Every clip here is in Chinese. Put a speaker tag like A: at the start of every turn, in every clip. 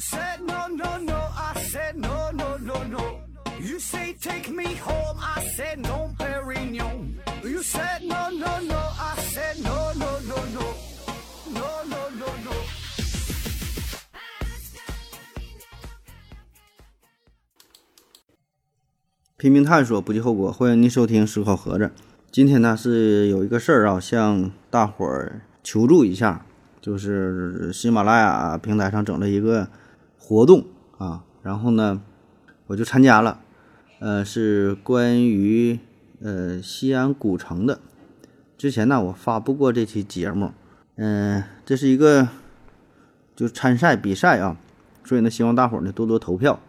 A: said no no no, I said no no no no. You say take me home, I said no, Perignon. You said no no no, I said no no no no, no no no no.
B: 拼命探索，不计后果。欢迎您收听《思考盒子》。今天呢是有一个事儿啊，向大伙儿求助一下，就是喜马拉雅平台上整了一个活动啊，然后呢我就参加了，呃，是关于呃西安古城的。之前呢我发布过这期节目，嗯、这是一个就参赛比赛啊，所以呢希望大伙儿呢多多投票。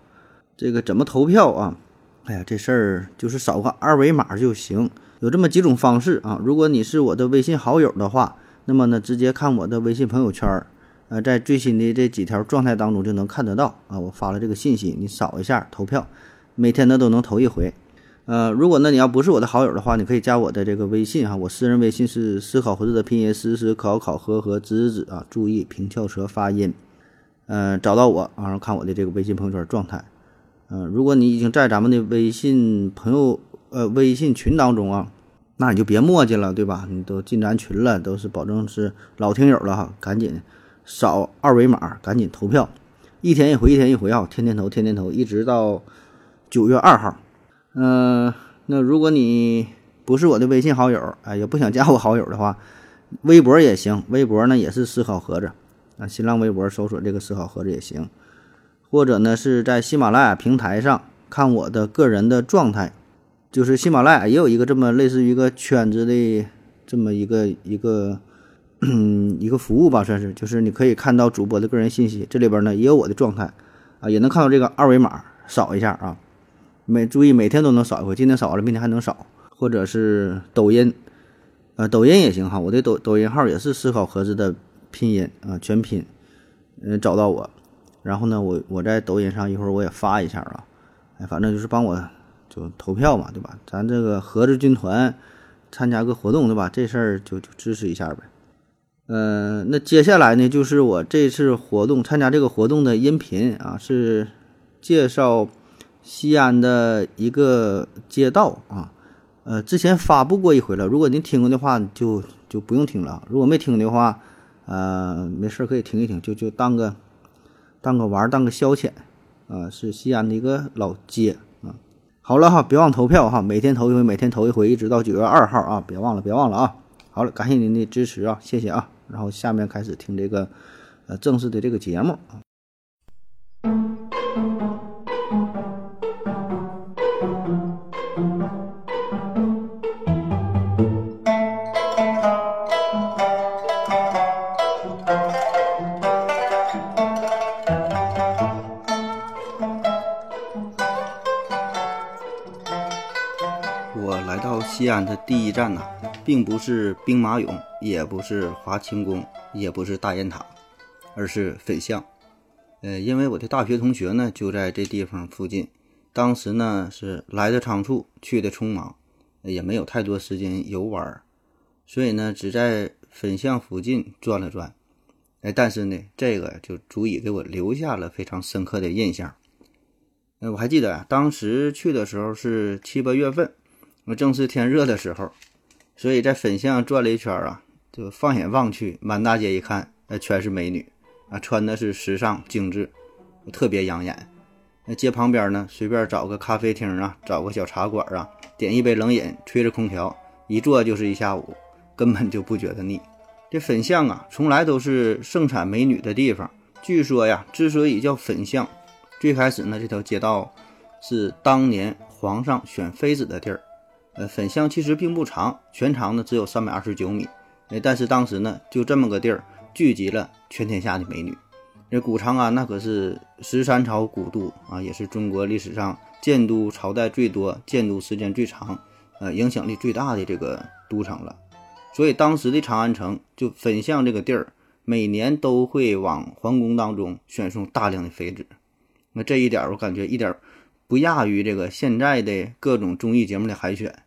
B: 这个怎么投票啊？哎呀，这事儿就是扫个二维码就行。有这么几种方式啊。如果你是我的微信好友的话，那么呢，直接看我的微信朋友圈儿，呃，在最新的这几条状态当中就能看得到啊。我发了这个信息，你扫一下投票，每天呢都能投一回。呃，如果呢你要不是我的好友的话，你可以加我的这个微信哈，我私人微信是思考盒子的拼音思思考考和和子子啊，注意平翘舌发音。嗯、找到我啊，然后看我的这个微信朋友圈状态。嗯、如果你已经在咱们的微信朋友呃微信群当中啊，那你就别磨叽了，对吧？你都进咱群了，都是保证是老听友了哈，赶紧扫二维码，赶紧投票，一天一回，一天一回啊，天天投，天天投，一直到九月二号。嗯、那如果你不是我的微信好友，哎，也不想加我好友的话，微博也行，微博呢也是思考盒子啊，新浪微博搜索这个思考盒子也行。或者呢是在喜马拉雅平台上看我的个人的状态，就是喜马拉雅也有一个这么类似于一个圈子的这么一个一个 一个服务吧，算是，就是你可以看到主播的个人信息，这里边呢也有我的状态啊，也能看到这个二维码，扫一下啊，每注意每天都能扫一回，今天扫了，明天还能扫，或者是抖音，呃，抖音也行哈，我的抖抖音号也是思考盒子的拼音啊，全拼，嗯、找到我。然后呢，我我在抖音上一会儿我也发一下啊，哎，反正就是帮我就投票嘛，对吧？咱这个盒子军团参加个活动，对吧？这事儿就就支持一下呗。呃，那接下来呢，就是我这次活动参加这个活动的音频啊，是介绍西安的一个街道啊。呃，之前发布过一回了，如果您听过的话，就就不用听了；如果没听的话，呃，没事可以听一听，就就当个。当个玩，当个消遣，啊，是西安的一个老街啊。好了哈，别忘投票哈，每天投一回，每天投一回，一直到九月二号啊，别忘了，别忘了啊。好了，感谢您的支持啊，谢谢啊。然后下面开始听这个呃正式的这个节目啊。我来到西安的第一站呐、并不是兵马俑，也不是华清宫，也不是大雁塔，而是粉巷。呃，因为我的大学同学呢就在这地方附近，当时呢是来的仓促，去的匆忙，也没有太多时间游玩，所以呢只在粉巷附近转了转。哎，但是呢，这个就足以给我留下了非常深刻的印象。呃，我还记得啊，当时去的时候是七八月份，正是天热的时候，所以在粉巷转了一圈啊，就放眼望去，满大街一看，呃，全是美女啊，穿的是时尚精致，特别养眼。那街旁边呢，随便找个咖啡厅啊，找个小茶馆啊，点一杯冷饮，吹着空调，一坐就是一下午，根本就不觉得腻。这粉巷啊，从来都是盛产美女的地方。据说呀，之所以叫粉巷，最开始呢，这条街道是当年皇上选妃子的地儿。呃，粉巷其实并不长，全长呢只有三百二十九米。哎，但是当时呢，就这么个地儿，聚集了全天下的美女。这古长安那可是十三朝古都啊，也是中国历史上建都朝代最多、建都时间最长、呃影响力最大的这个都城了。所以当时的长安城就粉巷这个地儿，每年都会往皇宫当中选送大量的妃子。那这一点我感觉一点不亚于这个现在的各种综艺节目的海选。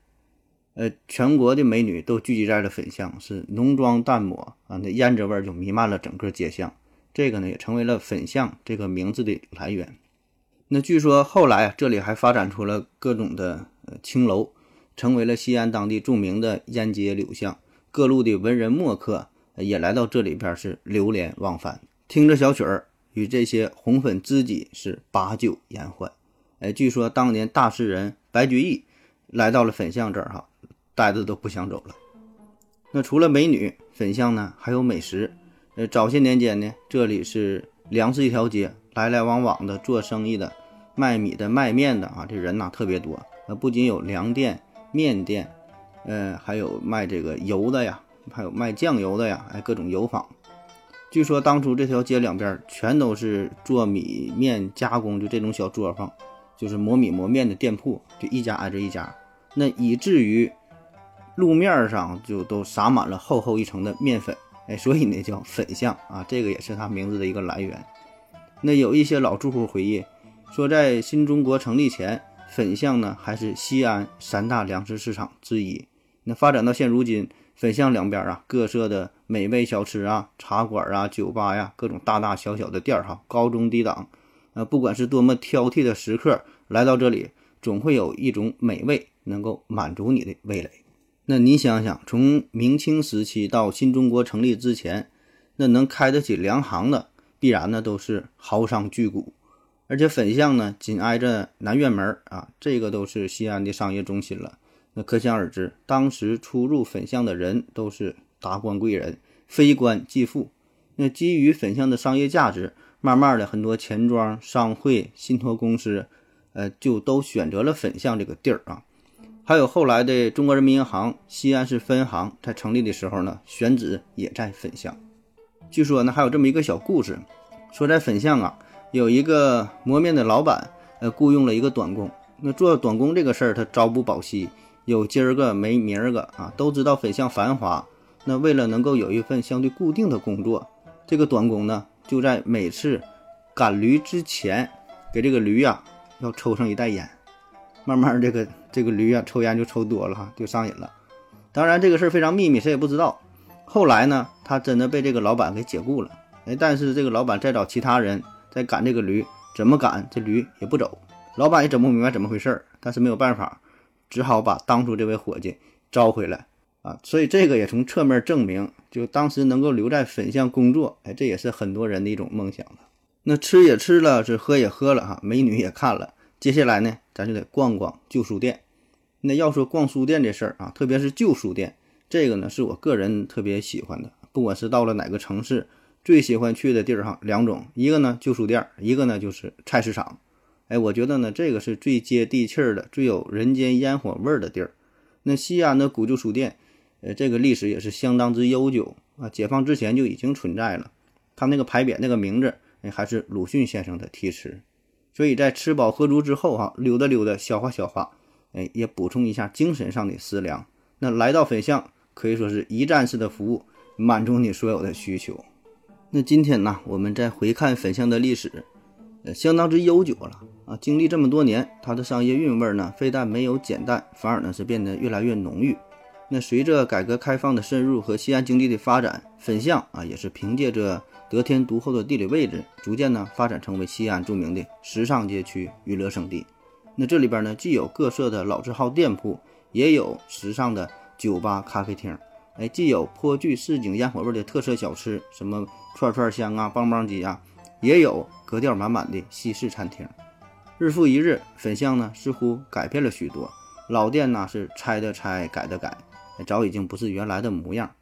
B: 呃，全国的美女都聚集在了粉巷，是浓妆淡抹啊，那胭脂味儿就弥漫了整个街巷。这个呢也成为了粉巷这个名字的来源。那据说后来啊，这里还发展出了各种的呃青楼，成为了西安当地著名的烟街柳巷。各路的文人墨客也来到这里边是流连忘返，听着小曲儿，与这些红粉知己是把酒言欢。哎，据说当年大诗人白居易来到了粉巷这儿哈，呆着都不想走了。那除了美女，粉巷呢还有美食。呃，早些年间呢，这里是粮食一条街，来来往往的做生意的、卖米的、卖面的啊，这人呐特别多。那不仅有粮店、面店。呃，还有卖这个油的呀，还有卖酱油的呀，哎，各种油坊。据说当初这条街两边全都是做米面加工，就这种小作坊，就是磨米磨面的店铺，就一家挨着一家。那以至于路面上就都撒满了厚厚一层的面粉，哎，所以呢叫粉巷啊，这个也是它名字的一个来源。那有一些老住户回忆说，在新中国成立前，粉巷呢还是西安三大粮食市场之一。那发展到现如今，粉巷两边啊，各色的美味小吃啊、茶馆啊、酒吧呀，各种大大小小的店儿哈，高中低档，呃，不管是多么挑剔的食客来到这里，总会有一种美味能够满足你的味蕾。那你想想，从明清时期到新中国成立之前，那能开得起粮行的，必然呢都是豪商巨贾，而且粉巷呢紧挨着南院门啊，这个都是西安的商业中心了。那可想而知，当时出入粉巷的人都是达官贵人，非官即富。那基于粉巷的商业价值，慢慢的很多钱庄、商会、信托公司，呃，就都选择了粉巷这个地儿啊。还有后来的中国人民银行西安市分行在成立的时候呢，选址也在粉巷。据说呢，还有这么一个小故事，说在粉巷啊，有一个磨面的老板，呃，雇佣了一个短工。那做短工这个事儿，他朝不保夕。有今儿个没明儿个啊，都知道粉巷繁华。那为了能够有一份相对固定的工作，这个短工呢，就在每次赶驴之前，给这个驴呀要抽上一袋烟。慢慢这个 这个驴啊，抽烟就抽多了哈，就上瘾了。当然这个事儿非常秘密，谁也不知道。后来呢，他真的被这个老板给解雇了。哎，但是这个老板再找其他人再赶这个驴，怎么赶这驴也不走。老板也整不明白怎么回事儿，但是没有办法。只好把当初这位伙计招回来啊，所以这个也从侧面证明，就当时能够留在粉巷工作，哎，这也是很多人的一种梦想了。那吃也吃了，是喝也喝了哈，美女也看了，接下来呢，咱就得逛逛旧书店。那要说逛书店这事儿啊，特别是旧书店，这个呢是我个人特别喜欢的。不管是到了哪个城市，最喜欢去的地儿哈，两种，一个呢旧书店，一个呢就是菜市场。哎，我觉得呢，这个是最接地气儿的、最有人间烟火味儿的地儿。那西安的古旧书店，呃，这个历史也是相当之悠久啊。解放之前就已经存在了。它那个牌匾那个名字，哎，还是鲁迅先生的题词。所以在吃饱喝足之后，哈，溜达溜达，消化消化，哎，也补充一下精神上的食粮。那来到粉巷，可以说是一站式的服务，满足你所有的需求。那今天呢，我们再回看粉巷的历史。呃，相当之悠久了啊！经历这么多年，它的商业韵味呢，非但没有减淡，反而呢是变得越来越浓郁。那随着改革开放的深入和西安经济的发展，粉巷啊也是凭借着得天独厚的地理位置，逐渐呢发展成为西安著名的时尚街区、娱乐胜地。那这里边呢，既有各色的老字号店铺，也有时尚的酒吧、咖啡厅。哎，既有颇具市井烟火味的特色小吃，什么串串香啊、棒棒鸡啊。也有格调满满的西式餐厅，日复一日，粉巷呢似乎改变了许多，老店呢是拆的拆，改的改，早已经不是原来的模样。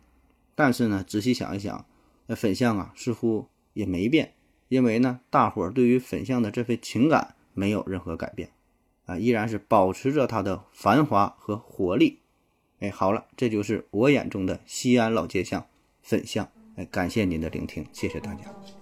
B: 但是呢，仔细想一想，那粉巷啊似乎也没变，因为呢，大伙儿对于粉巷的这份情感没有任何改变，啊，依然是保持着它的繁华和活力。哎，好了，这就是我眼中的西安老街巷粉巷。哎，感谢您的聆听，谢谢大家。